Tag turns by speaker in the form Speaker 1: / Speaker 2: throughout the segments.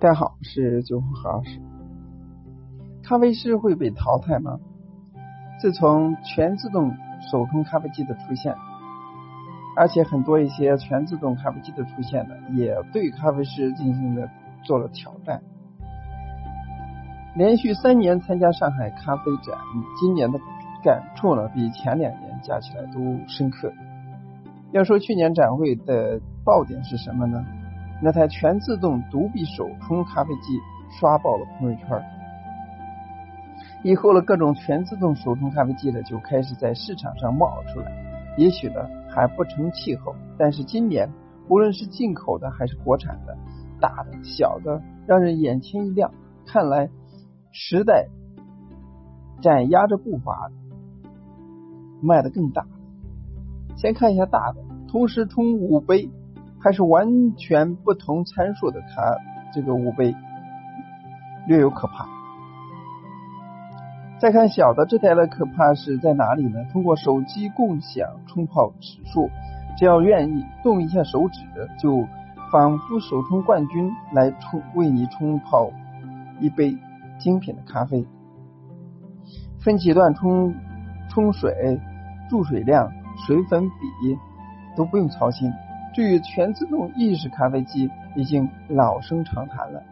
Speaker 1: 大家好，是九号何老师。咖啡师会被淘汰吗？自从全自动手冲咖啡机的出现，而且很多一些全自动咖啡机的出现呢，也对咖啡师进行了做了挑战。连续三年参加上海咖啡展，今年的感触呢，比前两年加起来都深刻。要说去年展会的爆点是什么呢？那台全自动独臂手冲咖啡机刷爆了朋友圈。以后的各种全自动手冲咖啡机呢，就开始在市场上冒出来。也许呢还不成气候，但是今年无论是进口的还是国产的，大的小的，让人眼前一亮。看来时代斩压着步伐，卖的更大。先看一下大的，同时冲五杯。还是完全不同参数的，它这个五杯略有可怕。再看小的这台的可怕是在哪里呢？通过手机共享冲泡指数，只要愿意动一下手指，就仿佛手冲冠军来冲为你冲泡一杯精品的咖啡。分几段冲冲水、注水量、水粉比都不用操心。至于全自动意式咖啡机，已经老生常谈了。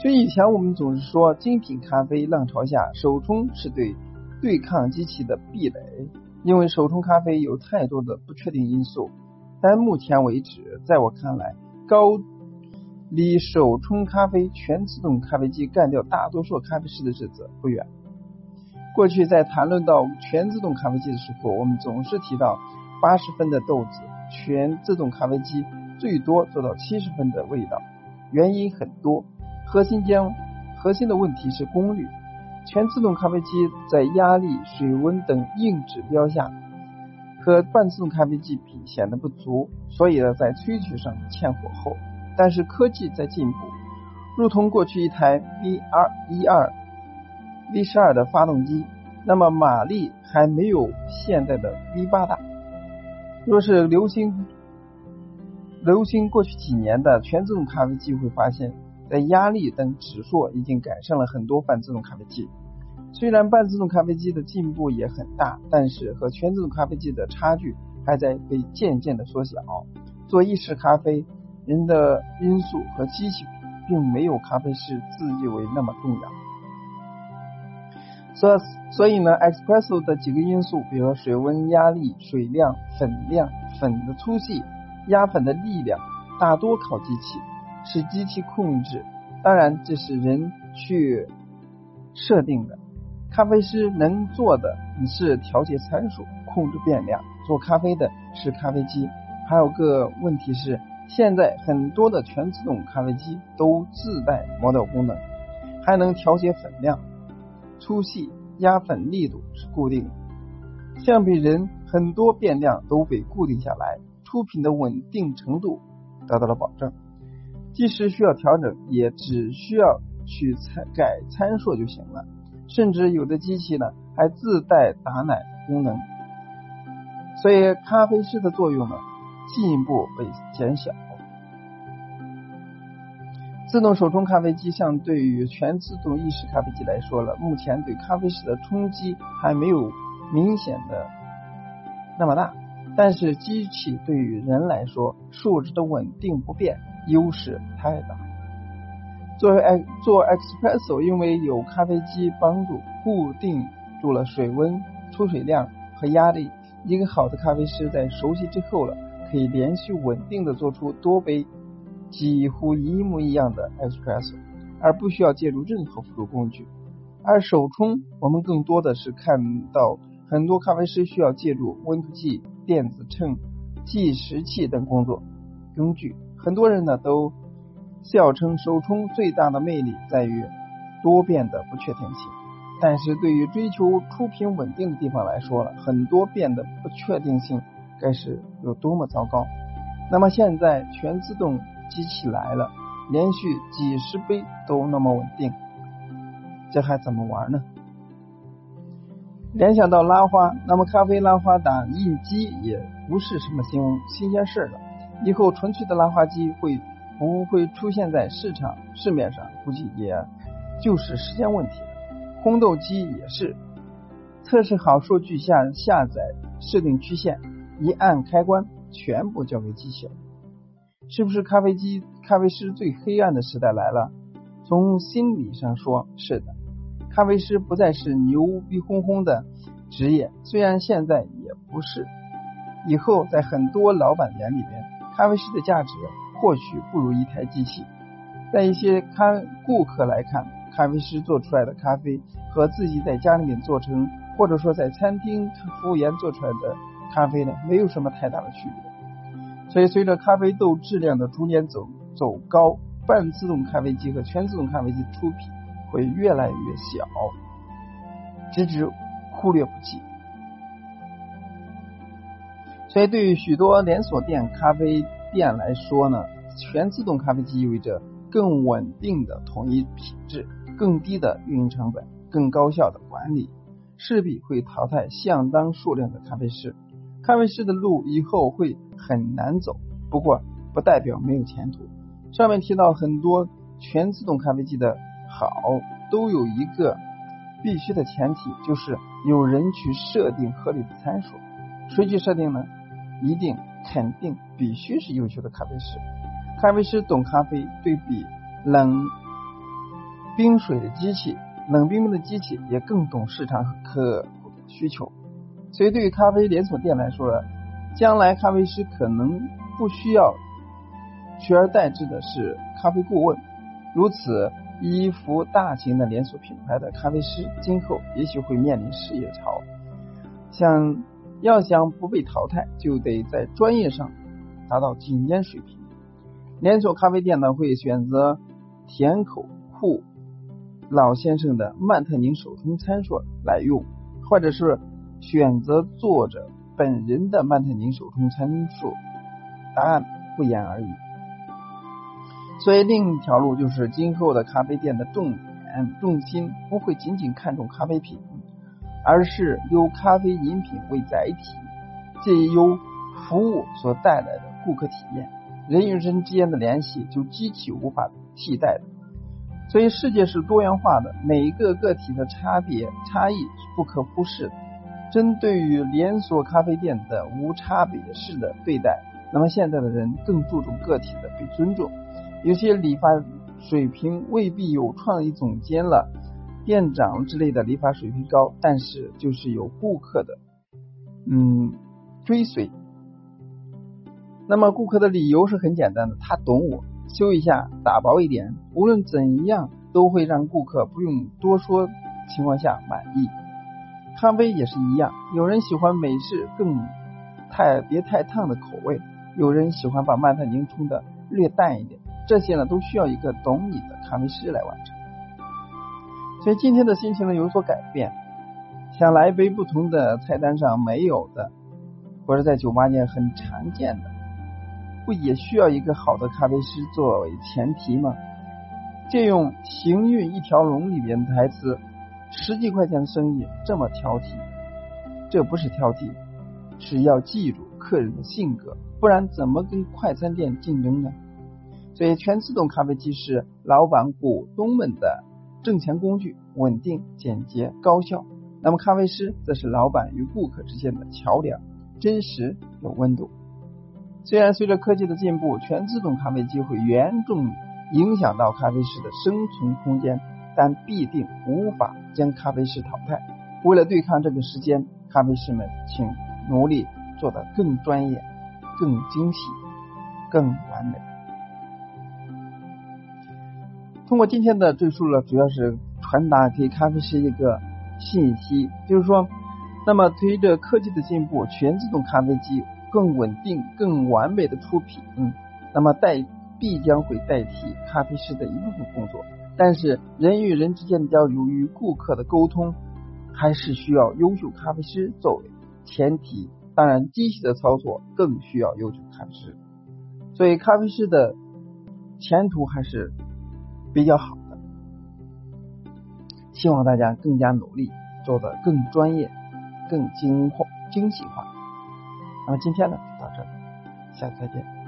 Speaker 1: 就以前我们总是说精品咖啡浪潮下，手冲是对对抗机器的壁垒，因为手冲咖啡有太多的不确定因素。但目前为止，在我看来，高离手冲咖啡全自动咖啡机干掉大多数咖啡师的日子不远。过去在谈论到全自动咖啡机的时候，我们总是提到。八十分的豆子，全自动咖啡机最多做到七十分的味道。原因很多，核心将核心的问题是功率。全自动咖啡机在压力、水温等硬指标下，和半自动咖啡机比显得不足，所以呢，在萃取上欠火候。但是科技在进步，如同过去一台 V 二一二 V 十二的发动机，那么马力还没有现在的 V 八大。若是流行流行过去几年的全自动咖啡机，会发现，在压力等指数已经改善了很多半自动咖啡机。虽然半自动咖啡机的进步也很大，但是和全自动咖啡机的差距还在被渐渐的缩小。做意式咖啡，人的因素和机器并没有咖啡师自以为那么重要。所所以呢，espresso 的几个因素，比如水温、压力、水量、粉量、粉的粗细、压粉的力量，大多靠机器，是机器控制。当然，这是人去设定的。咖啡师能做的是调节参数、控制变量。做咖啡的是咖啡机。还有个问题是，现在很多的全自动咖啡机都自带磨豆功能，还能调节粉量。粗细、压粉力度是固定的，相比人很多变量都被固定下来，出品的稳定程度得到了保证。即使需要调整，也只需要去参改参数就行了。甚至有的机器呢还自带打奶功能，所以咖啡师的作用呢进一步被减小。自动手冲咖啡机相对于全自动意式咖啡机来说了，目前对咖啡师的冲击还没有明显的那么大，但是机器对于人来说，数值的稳定不变优势太大。作为做 espresso，因为有咖啡机帮助固定住了水温、出水量和压力，一个好的咖啡师在熟悉之后了，可以连续稳定的做出多杯。几乎一模一样的 espresso，而不需要借助任何辅助工具。而手冲，我们更多的是看到很多咖啡师需要借助温度计、电子秤、计时器等工作工具。很多人呢都笑称手冲最大的魅力在于多变的不确定性。但是对于追求出品稳定的地方来说了，很多变的不确定性该是有多么糟糕。那么现在全自动。机器来了，连续几十杯都那么稳定，这还怎么玩呢？联想到拉花，那么咖啡拉花打印机也不是什么新新鲜事了。以后纯粹的拉花机会不会出现在市场市面上，估计也就是时间问题了。烘豆机也是，测试好数据下下载设定曲线，一按开关，全部交给机器了。是不是咖啡机咖啡师最黑暗的时代来了？从心理上说，是的。咖啡师不再是牛逼哄哄的职业，虽然现在也不是。以后在很多老板眼里边，咖啡师的价值或许不如一台机器。在一些咖顾客来看，咖啡师做出来的咖啡和自己在家里面做成，或者说在餐厅服务员做出来的咖啡呢，没有什么太大的区别。所以，随着咖啡豆质量的逐年走走高，半自动咖啡机和全自动咖啡机出品会越来越小，直至忽略不计。所以，对于许多连锁店咖啡店来说呢，全自动咖啡机意味着更稳定的统一品质、更低的运营成本、更高效的管理，势必会淘汰相当数量的咖啡师。咖啡师的路以后会很难走，不过不代表没有前途。上面提到很多全自动咖啡机的好，都有一个必须的前提，就是有人去设定合理的参数。谁去设定呢？一定肯定必须是优秀的咖啡师。咖啡师懂咖啡，对比冷冰水的机器，冷冰冰的机器也更懂市场和客户的需求。所以，对于咖啡连锁店来说，将来咖啡师可能不需要取而代之的是咖啡顾问。如此依附大型的连锁品牌的咖啡师，今后也许会面临失业潮。想。要想不被淘汰，就得在专业上达到顶尖水平。连锁咖啡店呢，会选择甜口库老先生的曼特宁手冲参数来用，或者是选择作者本人的曼特宁手冲参数。答案不言而喻。所以，另一条路就是今后的咖啡店的重点重心不会仅仅看重咖啡品。而是由咖啡饮品为载体，借由服务所带来的顾客体验，人与人之间的联系就极其无法替代的。所以世界是多元化的，每一个个体的差别差异是不可忽视的。针对于连锁咖啡店的无差别式的对待，那么现在的人更注重个体的被尊重。有些理发水平未必有创意总监了。店长之类的理发水平高，但是就是有顾客的嗯追随。那么顾客的理由是很简单的，他懂我，修一下打薄一点，无论怎样都会让顾客不用多说情况下满意。咖啡也是一样，有人喜欢美式更太别太烫的口味，有人喜欢把曼特宁冲的略淡一点，这些呢都需要一个懂你的咖啡师来完成。所以今天的心情呢有所改变，想来一杯不同的菜单上没有的，或者在酒吧间很常见的，不也需要一个好的咖啡师作为前提吗？借用《行运一条龙》里边的台词：“十几块钱的生意这么挑剔，这不是挑剔，是要记住客人的性格，不然怎么跟快餐店竞争呢？”所以全自动咖啡机是老板股东们的。挣钱工具稳定、简洁、高效。那么，咖啡师则是老板与顾客之间的桥梁，真实有温度。虽然随着科技的进步，全自动咖啡机会严重影响到咖啡师的生存空间，但必定无法将咖啡师淘汰。为了对抗这个时间，咖啡师们请努力做得更专业、更精细、更完美。通过今天的赘述呢，主要是传达给咖啡师一个信息，就是说，那么随着科技的进步，全自动咖啡机更稳定、更完美的出品，那么代必将会代替咖啡师的一部分工作。但是人与人之间的交流与顾客的沟通，还是需要优秀咖啡师作为前提。当然，机器的操作更需要优秀咖啡师。所以，咖啡师的前途还是。比较好的，希望大家更加努力，做的更专业、更精、精细化。那么今天呢，就到这里，下次再见。